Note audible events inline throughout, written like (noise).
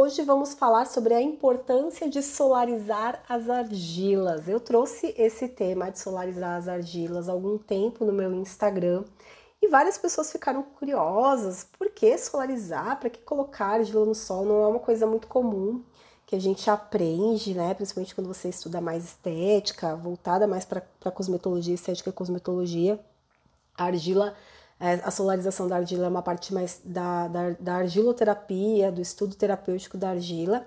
Hoje vamos falar sobre a importância de solarizar as argilas. Eu trouxe esse tema de solarizar as argilas há algum tempo no meu Instagram e várias pessoas ficaram curiosas. Por que solarizar? Para que colocar argila no sol? Não é uma coisa muito comum que a gente aprende, né? Principalmente quando você estuda mais estética, voltada mais para cosmetologia, estética e cosmetologia. A argila a solarização da argila é uma parte mais da, da, da argiloterapia, do estudo terapêutico da argila.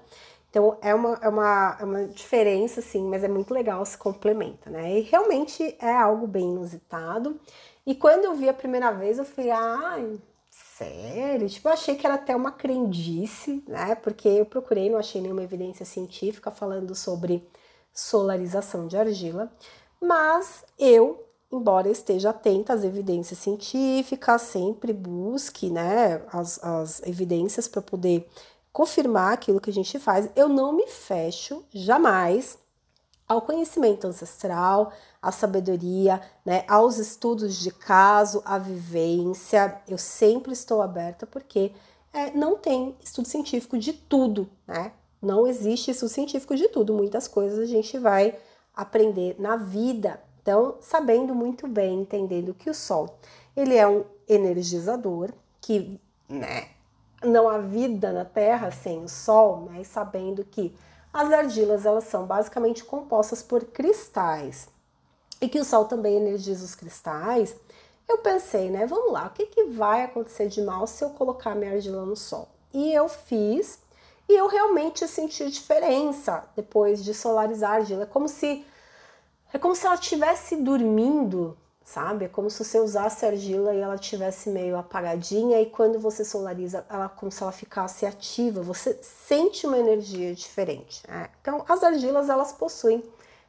Então é uma, é, uma, é uma diferença, sim, mas é muito legal, se complementa, né? E realmente é algo bem inusitado. E quando eu vi a primeira vez, eu falei, ai, sério? Tipo, eu achei que era até uma crendice, né? Porque eu procurei, não achei nenhuma evidência científica falando sobre solarização de argila. Mas eu embora esteja atenta às evidências científicas, sempre busque né, as, as evidências para poder confirmar aquilo que a gente faz, eu não me fecho jamais ao conhecimento ancestral, à sabedoria, né, aos estudos de caso, à vivência. Eu sempre estou aberta porque é, não tem estudo científico de tudo, né? Não existe estudo científico de tudo. Muitas coisas a gente vai aprender na vida, então, sabendo muito bem, entendendo que o Sol ele é um energizador, que né, não há vida na Terra sem o Sol, mas sabendo que as argilas elas são basicamente compostas por cristais e que o Sol também energiza os cristais, eu pensei, né, vamos lá, o que, que vai acontecer de mal se eu colocar minha argila no Sol? E eu fiz e eu realmente senti diferença depois de solarizar a argila. Como se é como se ela estivesse dormindo, sabe? É como se você usasse argila e ela estivesse meio apagadinha e quando você solariza, ela como se ela ficasse ativa. Você sente uma energia diferente. Né? Então, as argilas elas possuem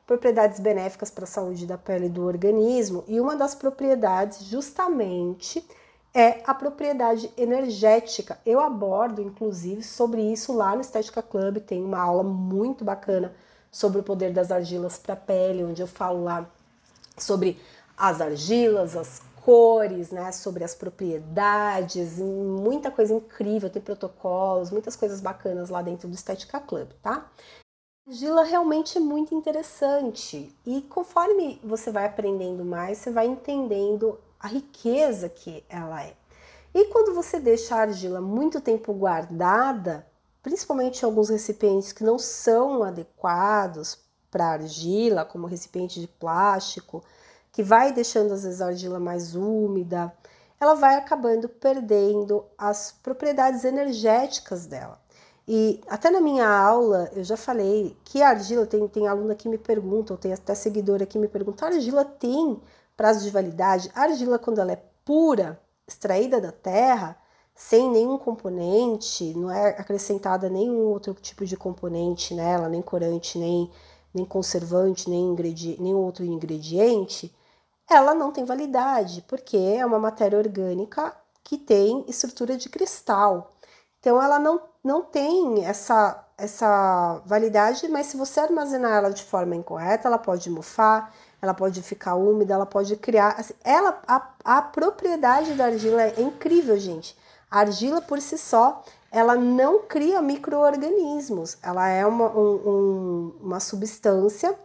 propriedades benéficas para a saúde da pele e do organismo e uma das propriedades justamente é a propriedade energética. Eu abordo inclusive sobre isso lá no Estética Club, tem uma aula muito bacana sobre o poder das argilas para a pele, onde eu falo lá sobre as argilas, as cores, né, sobre as propriedades, muita coisa incrível, tem protocolos, muitas coisas bacanas lá dentro do Estética Club, tá? Argila realmente é muito interessante e conforme você vai aprendendo mais, você vai entendendo a riqueza que ela é. E quando você deixa a argila muito tempo guardada, principalmente alguns recipientes que não são adequados para argila, como recipiente de plástico, que vai deixando às vezes a argila mais úmida, ela vai acabando perdendo as propriedades energéticas dela. E até na minha aula eu já falei que a argila, tem, tem aluna que me pergunta, ou tem até seguidora que me pergunta, a argila tem prazo de validade? A argila, quando ela é pura, extraída da terra, sem nenhum componente, não é acrescentada nenhum outro tipo de componente nela, nem corante, nem, nem conservante, nem nenhum outro ingrediente, ela não tem validade, porque é uma matéria orgânica que tem estrutura de cristal. Então ela não, não tem essa, essa validade, mas se você armazenar ela de forma incorreta, ela pode mofar, ela pode ficar úmida, ela pode criar. Assim, ela, a, a propriedade da argila é incrível, gente. A argila por si só, ela não cria micro-organismos, ela é uma, um, uma substância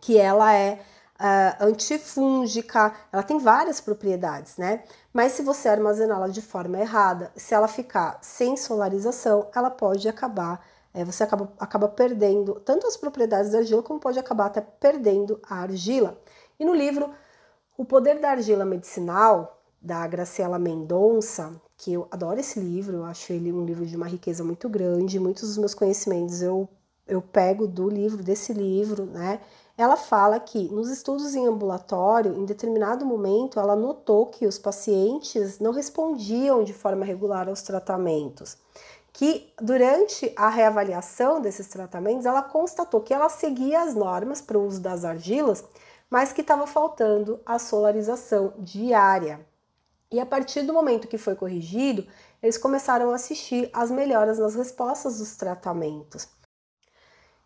que ela é uh, antifúngica, ela tem várias propriedades, né? Mas se você armazená-la de forma errada, se ela ficar sem solarização, ela pode acabar, é, você acaba, acaba perdendo tanto as propriedades da argila, como pode acabar até perdendo a argila. E no livro O Poder da Argila Medicinal, da Graciela Mendonça, que eu adoro esse livro, eu acho ele um livro de uma riqueza muito grande, muitos dos meus conhecimentos eu, eu pego do livro, desse livro, né? Ela fala que nos estudos em ambulatório, em determinado momento, ela notou que os pacientes não respondiam de forma regular aos tratamentos. Que durante a reavaliação desses tratamentos, ela constatou que ela seguia as normas para o uso das argilas, mas que estava faltando a solarização diária. E a partir do momento que foi corrigido, eles começaram a assistir às melhoras nas respostas dos tratamentos.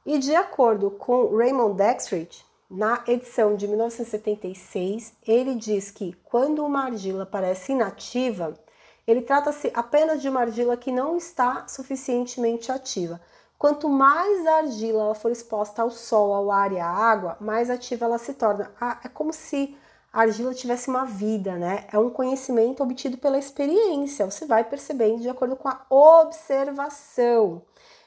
E de acordo com Raymond Dextrich, na edição de 1976, ele diz que quando uma argila parece inativa, ele trata-se apenas de uma argila que não está suficientemente ativa. Quanto mais a argila for exposta ao sol, ao ar e à água, mais ativa ela se torna. Ah, é como se a argila tivesse uma vida, né? É um conhecimento obtido pela experiência. Você vai percebendo de acordo com a observação.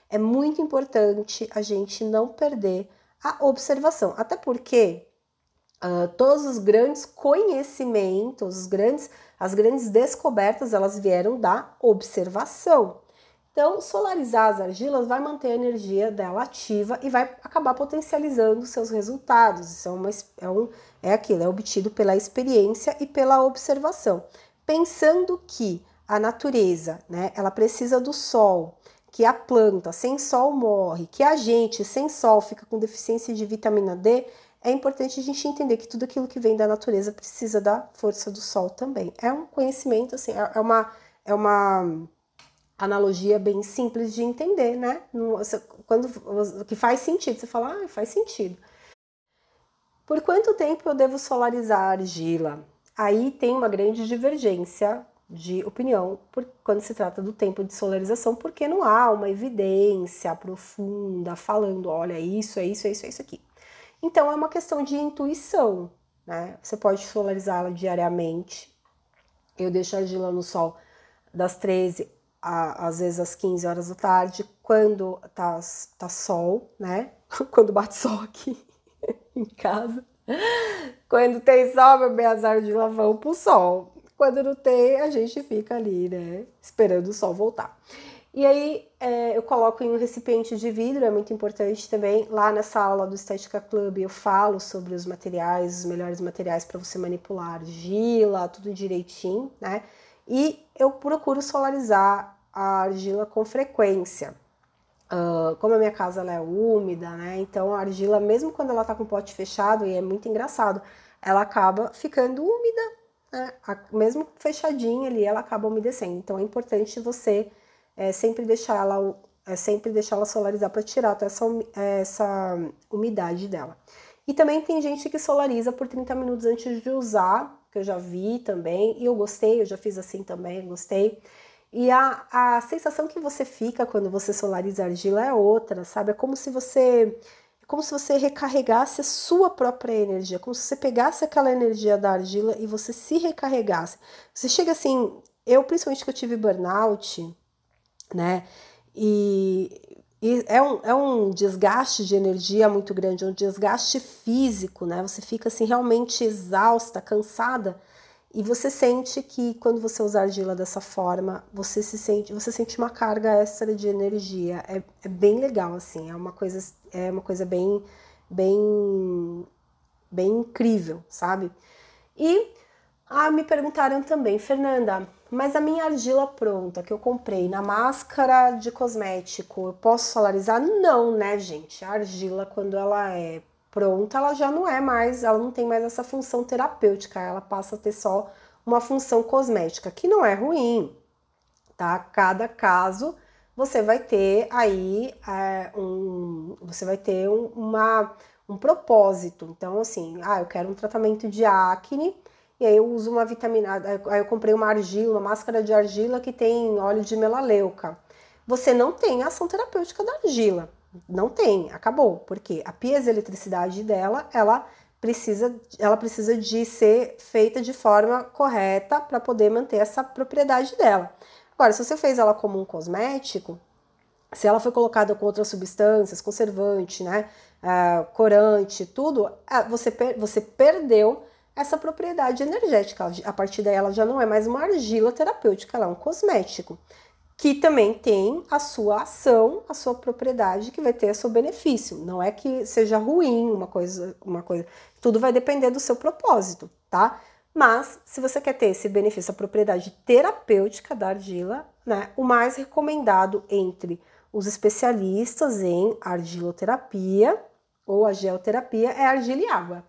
É muito importante a gente não perder a observação, até porque uh, todos os grandes conhecimentos, os grandes, as grandes descobertas, elas vieram da observação. Então, solarizar as argilas vai manter a energia dela ativa e vai acabar potencializando seus resultados. Isso é, uma, é, um, é aquilo, é obtido pela experiência e pela observação. Pensando que a natureza, né, ela precisa do sol, que a planta sem sol morre, que a gente sem sol fica com deficiência de vitamina D, é importante a gente entender que tudo aquilo que vem da natureza precisa da força do sol também. É um conhecimento, assim, é, é uma, é uma analogia bem simples de entender, né? Quando que faz sentido, você fala, ah, faz sentido. Por quanto tempo eu devo solarizar a argila? Aí tem uma grande divergência de opinião por, quando se trata do tempo de solarização, porque não há uma evidência profunda falando, olha, isso, é isso, é isso, é isso aqui. Então é uma questão de intuição, né? Você pode solarizá-la diariamente. Eu deixo a argila no sol das 13 a, às vezes às 15 horas da tarde, quando tá, tá sol, né? (laughs) Quando bate sol aqui (laughs) em casa. Quando tem sol, meu bem, as argilas vão pro sol. Quando não tem, a gente fica ali, né? Esperando o sol voltar. E aí é, eu coloco em um recipiente de vidro, é muito importante também. Lá nessa aula do Estética Club eu falo sobre os materiais, os melhores materiais para você manipular argila, tudo direitinho, né? E eu procuro solarizar a argila com frequência. Uh, como a minha casa é úmida, né? Então a argila, mesmo quando ela tá com o pote fechado, e é muito engraçado, ela acaba ficando úmida, né? A, mesmo fechadinha ali, ela acaba umedecendo. Então é importante você é, sempre deixar ela é sempre deixar ela solarizar para tirar essa, essa umidade dela. E também tem gente que solariza por 30 minutos antes de usar, que eu já vi também, e eu gostei, eu já fiz assim também, gostei. E a, a sensação que você fica quando você solariza a argila é outra, sabe? É como se você é como se você recarregasse a sua própria energia, como se você pegasse aquela energia da argila e você se recarregasse. Você chega assim, eu principalmente que eu tive burnout, né? E, e é, um, é um desgaste de energia muito grande, é um desgaste físico, né? Você fica assim realmente exausta, cansada e você sente que quando você usa argila dessa forma, você se sente, você sente uma carga extra de energia. É, é bem legal, assim, é uma coisa, é uma coisa bem, bem, bem incrível, sabe? E ah, me perguntaram também, Fernanda, mas a minha argila pronta que eu comprei na máscara de cosmético, eu posso solarizar? Não, né, gente? A argila, quando ela é pronta, ela já não é mais, ela não tem mais essa função terapêutica, ela passa a ter só uma função cosmética, que não é ruim, tá? Cada caso você vai ter aí é, um, você vai ter um, uma, um propósito. Então, assim, ah, eu quero um tratamento de acne, e aí eu uso uma vitamina, aí eu comprei uma argila, uma máscara de argila que tem óleo de melaleuca. Você não tem ação terapêutica da argila. Não tem, acabou, porque a piezoeletricidade dela, ela precisa, ela precisa de ser feita de forma correta para poder manter essa propriedade dela. Agora, se você fez ela como um cosmético, se ela foi colocada com outras substâncias, conservante, né, uh, corante, tudo, uh, você, per você perdeu essa propriedade energética. A partir daí, ela já não é mais uma argila terapêutica, ela é um cosmético que também tem a sua ação, a sua propriedade, que vai ter seu benefício. Não é que seja ruim uma coisa, uma coisa. Tudo vai depender do seu propósito, tá? Mas se você quer ter esse benefício, a propriedade terapêutica da argila, né? O mais recomendado entre os especialistas em argiloterapia ou a geoterapia é argila e água.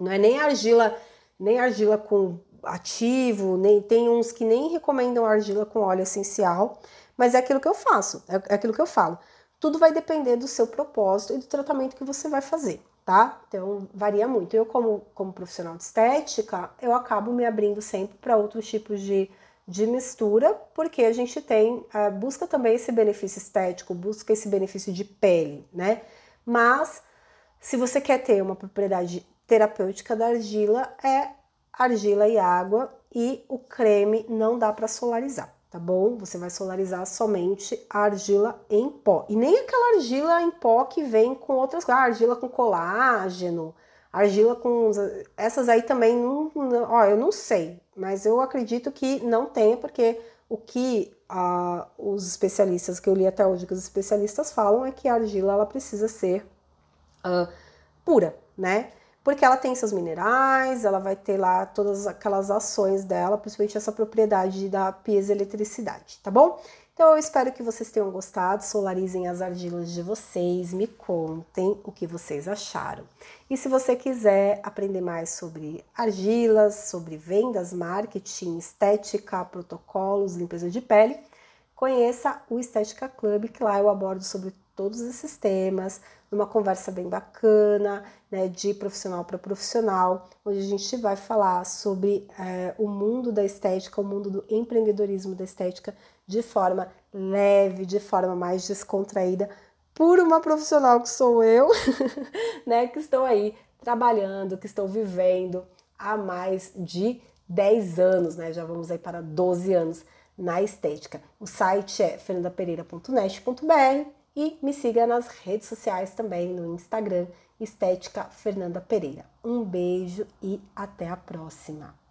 Não é nem argila, nem argila com ativo, nem tem uns que nem recomendam argila com óleo essencial, mas é aquilo que eu faço, é, é aquilo que eu falo. Tudo vai depender do seu propósito e do tratamento que você vai fazer, tá? Então varia muito. Eu, como, como profissional de estética, eu acabo me abrindo sempre para outros tipos de, de mistura, porque a gente tem, uh, busca também esse benefício estético, busca esse benefício de pele, né? Mas se você quer ter uma propriedade terapêutica da argila, é argila e água e o creme não dá para solarizar, tá bom? Você vai solarizar somente a argila em pó. E nem aquela argila em pó que vem com outras coisas, ah, argila com colágeno, argila com. Essas aí também não, não. Ó, eu não sei, mas eu acredito que não tenha, porque o que uh, os especialistas que eu li até hoje, que os especialistas falam, é que a argila ela precisa ser uh, pura, né? Porque ela tem seus minerais, ela vai ter lá todas aquelas ações dela, principalmente essa propriedade da piezoeletricidade, tá bom? Então eu espero que vocês tenham gostado, solarizem as argilas de vocês, me contem o que vocês acharam. E se você quiser aprender mais sobre argilas, sobre vendas, marketing, estética, protocolos, limpeza de pele, conheça o Estética Club, que lá eu abordo sobre todos esses temas, numa conversa bem bacana, né, de profissional para profissional, onde a gente vai falar sobre é, o mundo da estética, o mundo do empreendedorismo da estética de forma leve, de forma mais descontraída, por uma profissional que sou eu, (laughs) né, que estou aí trabalhando, que estou vivendo há mais de 10 anos, né, já vamos aí para 12 anos na estética. O site é fernandapereira.net.br e me siga nas redes sociais também, no Instagram, Estética Fernanda Pereira. Um beijo e até a próxima!